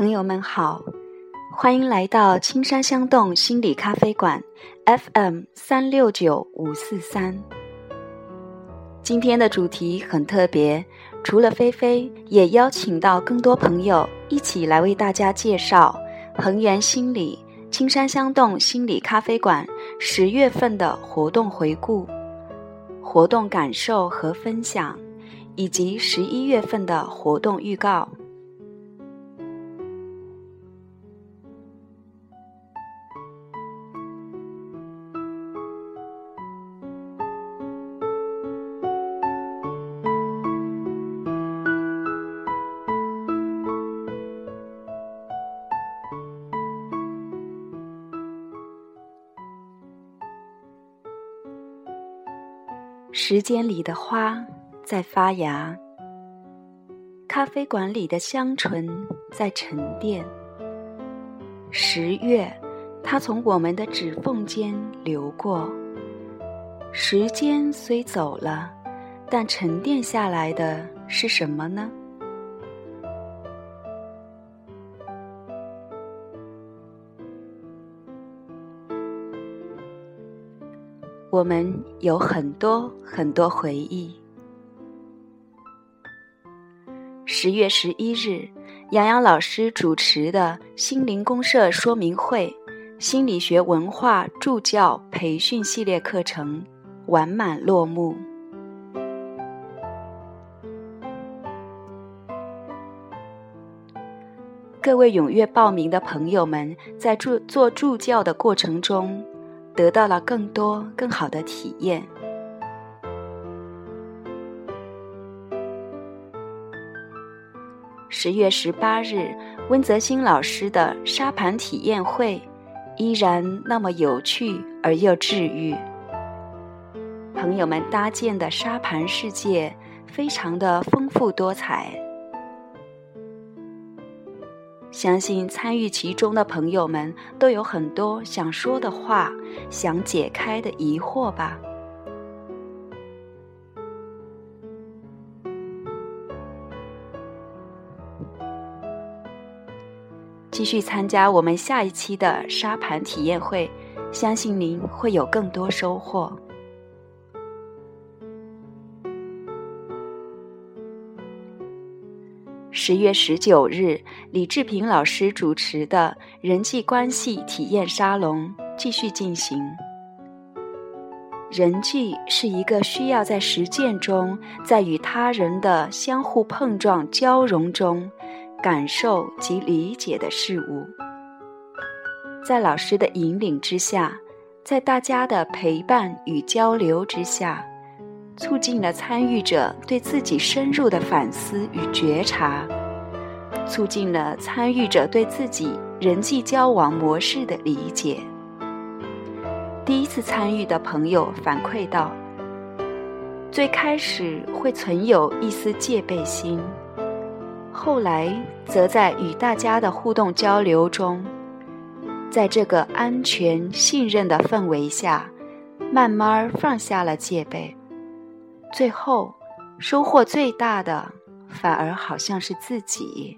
朋友们好，欢迎来到青山香动心理咖啡馆 FM 三六九五四三。今天的主题很特别，除了菲菲，也邀请到更多朋友一起来为大家介绍恒源心理青山香动心理咖啡馆十月份的活动回顾、活动感受和分享，以及十一月份的活动预告。时间里的花在发芽，咖啡馆里的香醇在沉淀。十月，它从我们的指缝间流过。时间虽走了，但沉淀下来的是什么呢？我们有很多很多回忆。十月十一日，杨洋老师主持的心灵公社说明会心理学文化助教培训系列课程完满落幕。各位踊跃报名的朋友们，在助做助教的过程中。得到了更多更好的体验。十月十八日，温泽新老师的沙盘体验会依然那么有趣而又治愈。朋友们搭建的沙盘世界非常的丰富多彩。相信参与其中的朋友们都有很多想说的话，想解开的疑惑吧。继续参加我们下一期的沙盘体验会，相信您会有更多收获。十月十九日，李志平老师主持的人际关系体验沙龙继续进行。人际是一个需要在实践中，在与他人的相互碰撞交融中，感受及理解的事物。在老师的引领之下，在大家的陪伴与交流之下。促进了参与者对自己深入的反思与觉察，促进了参与者对自己人际交往模式的理解。第一次参与的朋友反馈道：“最开始会存有一丝戒备心，后来则在与大家的互动交流中，在这个安全信任的氛围下，慢慢放下了戒备。”最后，收获最大的反而好像是自己。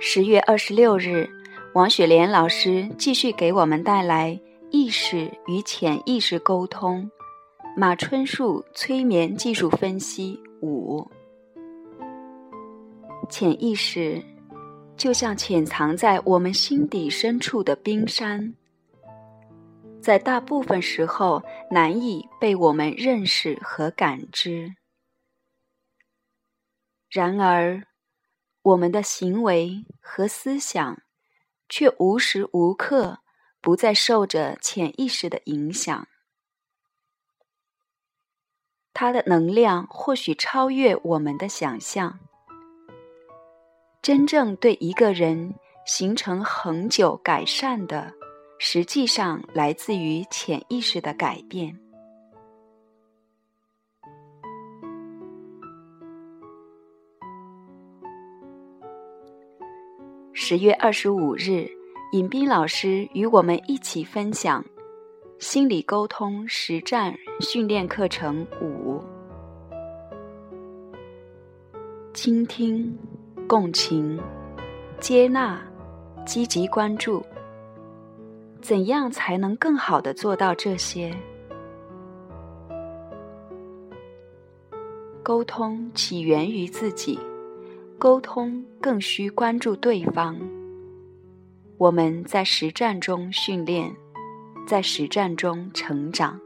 十月二十六日，王雪莲老师继续给我们带来意识与潜意识沟通，马春树催眠技术分析五，潜意识。就像潜藏在我们心底深处的冰山，在大部分时候难以被我们认识和感知。然而，我们的行为和思想却无时无刻不在受着潜意识的影响。它的能量或许超越我们的想象。真正对一个人形成恒久改善的，实际上来自于潜意识的改变。十月二十五日，尹斌老师与我们一起分享心理沟通实战训练课程五：倾听、共情、接纳、积极关注。怎样才能更好的做到这些？沟通起源于自己，沟通更需关注对方。我们在实战中训练，在实战中成长。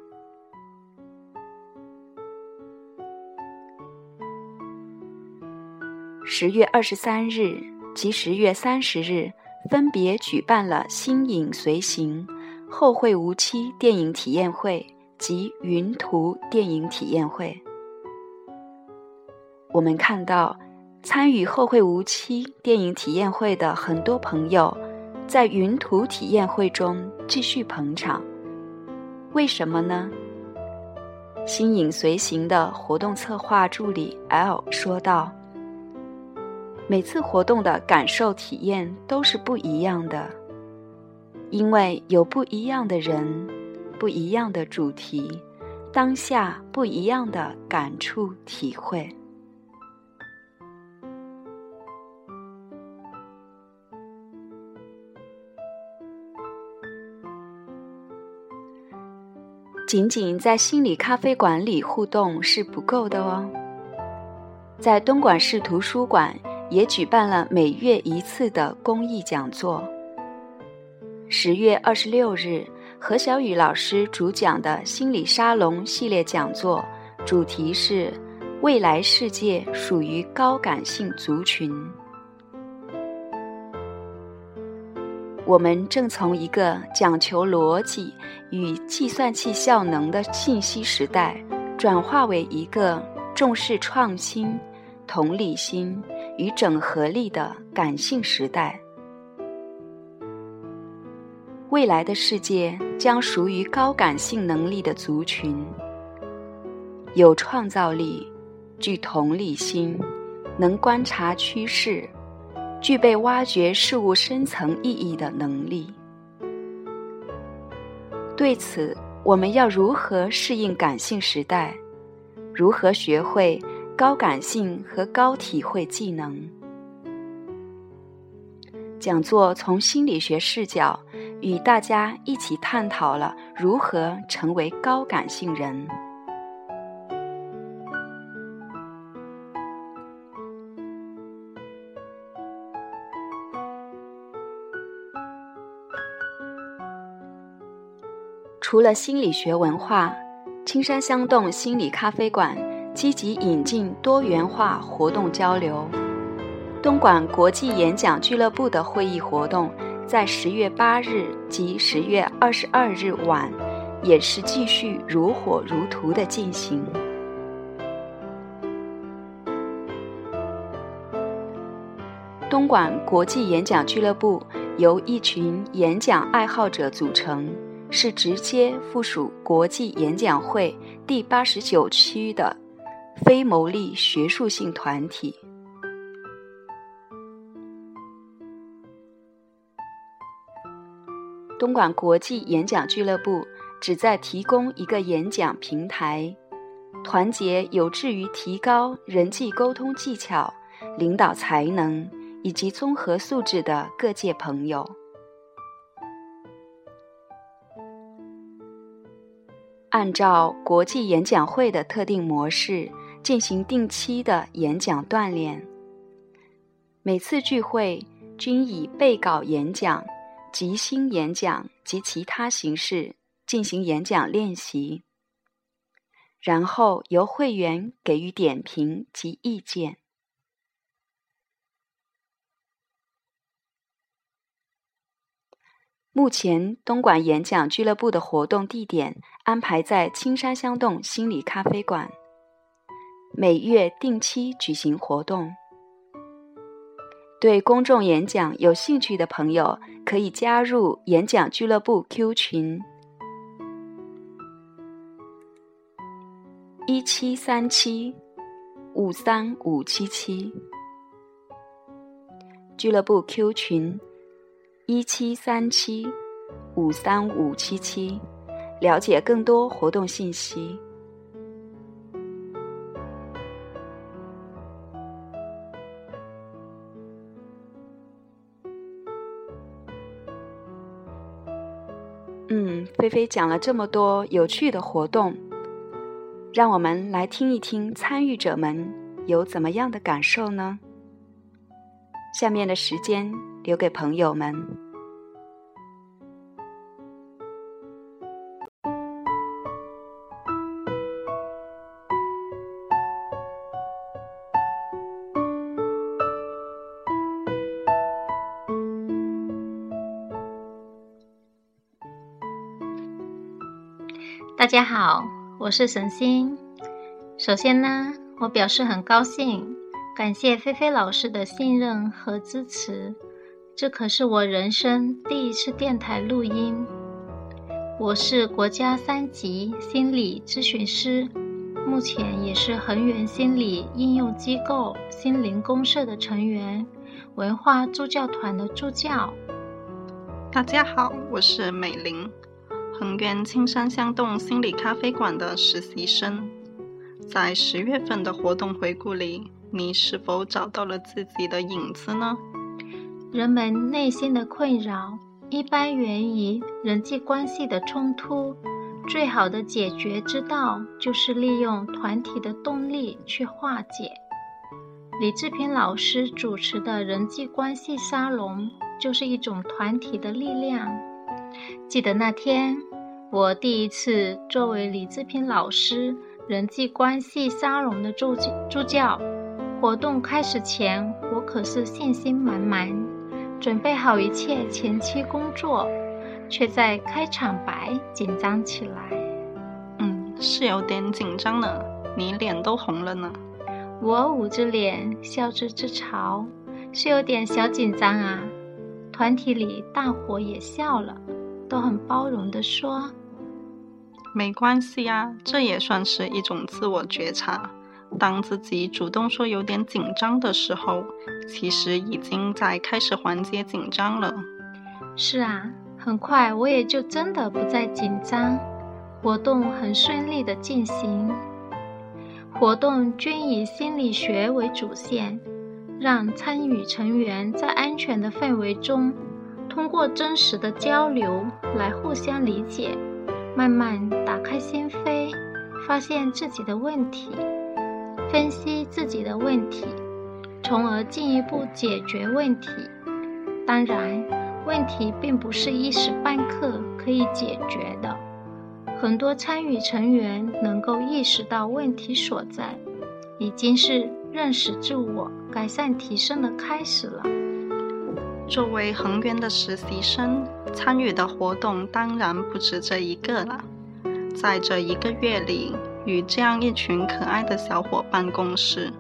十月二十三日及十月三十日。分别举办了“心影随行”“后会无期”电影体验会及“云图”电影体验会。我们看到，参与“后会无期”电影体验会的很多朋友，在“云图”体验会中继续捧场。为什么呢？“心影随行”的活动策划助理 L 说道。每次活动的感受体验都是不一样的，因为有不一样的人，不一样的主题，当下不一样的感触体会。仅仅在心理咖啡馆里互动是不够的哦，在东莞市图书馆。也举办了每月一次的公益讲座。十月二十六日，何小雨老师主讲的心理沙龙系列讲座，主题是“未来世界属于高感性族群”。我们正从一个讲求逻辑与计算器效能的信息时代，转化为一个重视创新、同理心。与整合力的感性时代，未来的世界将属于高感性能力的族群，有创造力，具同理心，能观察趋势，具备挖掘事物深层意义的能力。对此，我们要如何适应感性时代？如何学会？高感性和高体会技能讲座从心理学视角与大家一起探讨了如何成为高感性人。除了心理学文化，青山香洞心理咖啡馆。积极引进多元化活动交流。东莞国际演讲俱乐部的会议活动在十月八日及十月二十二日晚，也是继续如火如荼的进行。东莞国际演讲俱乐部由一群演讲爱好者组成，是直接附属国际演讲会第八十九区的。非牟利学术性团体。东莞国际演讲俱乐部旨在提供一个演讲平台，团结有志于提高人际沟通技巧、领导才能以及综合素质的各界朋友。按照国际演讲会的特定模式。进行定期的演讲锻炼，每次聚会均以备稿演讲、即兴演讲及其他形式进行演讲练习，然后由会员给予点评及意见。目前，东莞演讲俱乐部的活动地点安排在青山香洞心理咖啡馆。每月定期举行活动，对公众演讲有兴趣的朋友可以加入演讲俱乐部 Q 群：一七三七五三五七七。俱乐部 Q 群：一七三七五三五七七。了解更多活动信息。嗯，菲菲讲了这么多有趣的活动，让我们来听一听参与者们有怎么样的感受呢？下面的时间留给朋友们。大家好，我是沈星。首先呢，我表示很高兴，感谢菲菲老师的信任和支持。这可是我人生第一次电台录音。我是国家三级心理咨询师，目前也是恒源心理应用机构心灵公社的成员，文化助教团的助教。大家好，我是美玲。恒源青山香洞心理咖啡馆的实习生，在十月份的活动回顾里，你是否找到了自己的影子呢？人们内心的困扰一般源于人际关系的冲突，最好的解决之道就是利用团体的动力去化解。李志平老师主持的人际关系沙龙就是一种团体的力量。记得那天。我第一次作为李志平老师人际关系沙龙的助助教，活动开始前，我可是信心满满，准备好一切前期工作，却在开场白紧张起来。嗯，是有点紧张呢，你脸都红了呢。我捂着脸笑着自嘲，是有点小紧张啊。团体里大伙也笑了，都很包容地说。没关系呀，这也算是一种自我觉察。当自己主动说有点紧张的时候，其实已经在开始缓解紧张了。是啊，很快我也就真的不再紧张，活动很顺利的进行。活动均以心理学为主线，让参与成员在安全的氛围中，通过真实的交流来互相理解。慢慢打开心扉，发现自己的问题，分析自己的问题，从而进一步解决问题。当然，问题并不是一时半刻可以解决的。很多参与成员能够意识到问题所在，已经是认识自我、改善提升的开始了。作为恒源的实习生，参与的活动当然不止这一个了。在这一个月里，与这样一群可爱的小伙伴共事，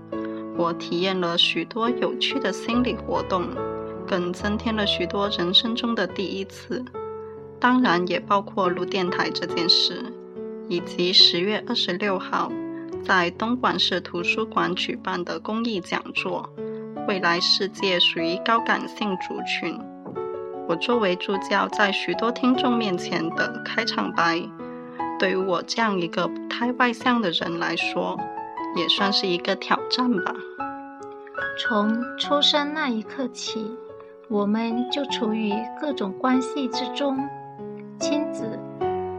我体验了许多有趣的心理活动，更增添了许多人生中的第一次。当然，也包括录电台这件事，以及十月二十六号在东莞市图书馆举办的公益讲座。未来世界属于高感性族群。我作为助教，在许多听众面前的开场白，对于我这样一个不太外向的人来说，也算是一个挑战吧。从出生那一刻起，我们就处于各种关系之中：亲子、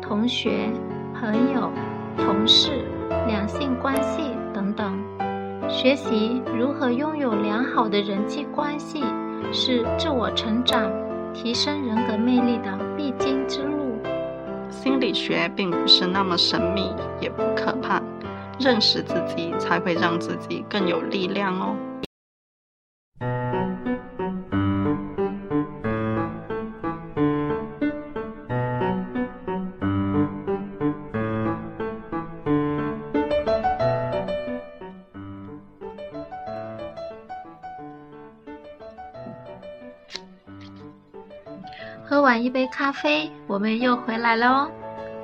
同学、朋友、同事、两性关系。学习如何拥有良好的人际关系，是自我成长、提升人格魅力的必经之路。心理学并不是那么神秘，也不可怕，认识自己才会让自己更有力量哦。杯咖啡，我们又回来了哦。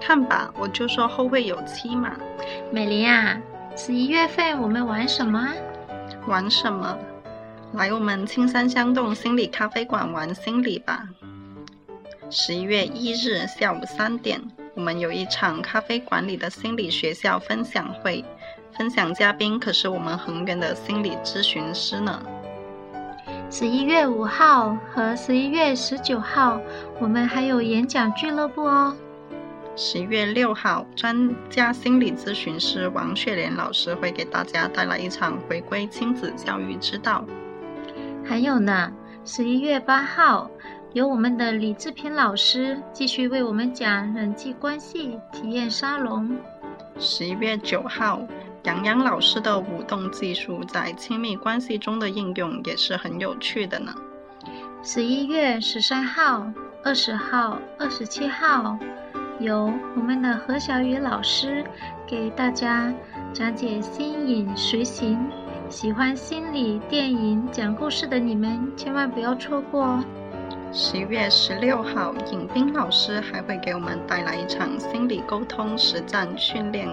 看吧，我就说后会有期嘛。美玲啊，十一月份我们玩什么？玩什么？来我们青山香洞心理咖啡馆玩心理吧。十一月一日下午三点，我们有一场咖啡馆里的心理学校分享会，分享嘉宾可是我们恒源的心理咨询师呢。十一月五号和十一月十九号，我们还有演讲俱乐部哦。十一月六号，专家心理咨询师王雪莲老师会给大家带来一场回归亲子教育之道。还有呢，十一月八号，由我们的李志平老师继续为我们讲人际关系体验沙龙。十一月九号。杨洋老师的舞动技术在亲密关系中的应用也是很有趣的呢。十一月十三号、二十号、二十七号，由我们的何小雨老师给大家讲解《心影随行》，喜欢心理电影讲故事的你们千万不要错过哦。十一月十六号，尹斌老师还会给我们带来一场心理沟通实战训练。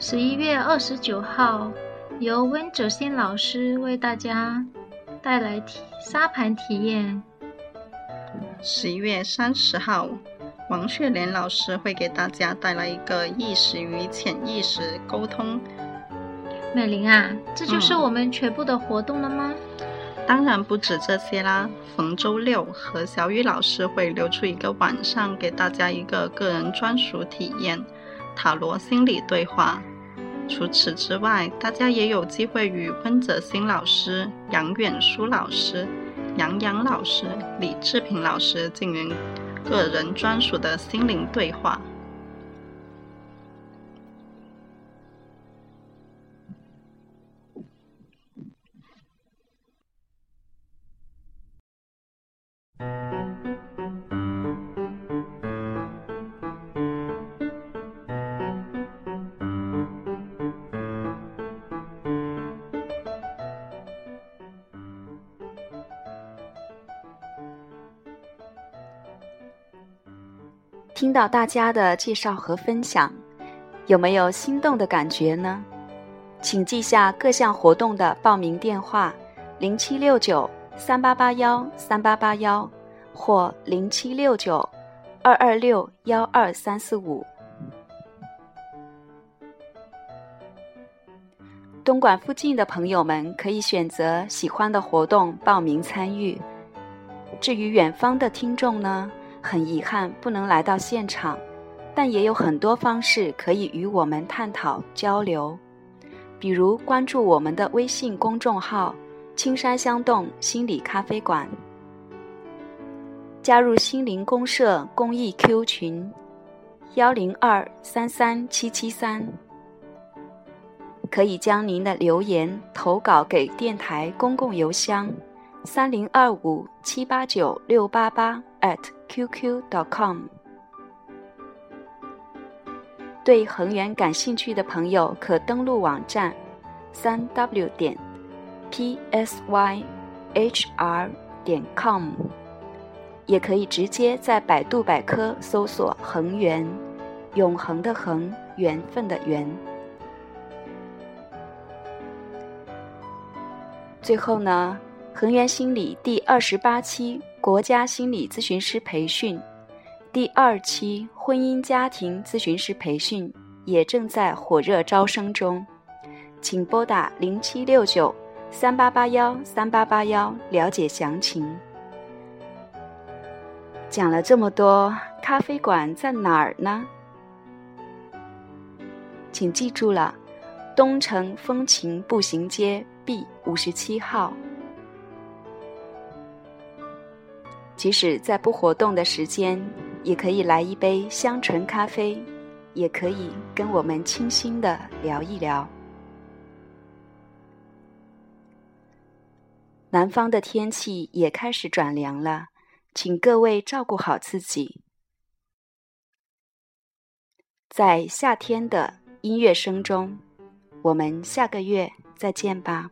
十一月二十九号，由温哲新老师为大家带来体沙盘体验。十一月三十号，王雪莲老师会给大家带来一个意识与潜意识沟通。美玲啊，这就是我们全部的活动了吗？当然不止这些啦！逢周六，和小雨老师会留出一个晚上，给大家一个个人专属体验。塔罗心理对话。除此之外，大家也有机会与温泽新老师、杨远舒老师、杨洋老师、李志平老师进行个人专属的心灵对话。听到大家的介绍和分享，有没有心动的感觉呢？请记下各项活动的报名电话：零七六九三八八幺三八八幺或零七六九二二六幺二三四五。东莞附近的朋友们可以选择喜欢的活动报名参与。至于远方的听众呢？很遗憾不能来到现场，但也有很多方式可以与我们探讨交流，比如关注我们的微信公众号“青山香洞心理咖啡馆”，加入心灵公社公益 Q 群幺零二三三七七三，可以将您的留言投稿给电台公共邮箱三零二五七八九六八八。at。qq.com，对恒源感兴趣的朋友可登录网站，三 w 点 psyhr 点 com，也可以直接在百度百科搜索“恒源”，永恒的恒，缘分的缘。最后呢，恒源心理第二十八期。国家心理咨询师培训第二期婚姻家庭咨询师培训也正在火热招生中，请拨打零七六九三八八幺三八八幺了解详情。讲了这么多，咖啡馆在哪儿呢？请记住了，东城风情步行街 B 五十七号。即使在不活动的时间，也可以来一杯香醇咖啡，也可以跟我们清新的聊一聊。南方的天气也开始转凉了，请各位照顾好自己。在夏天的音乐声中，我们下个月再见吧。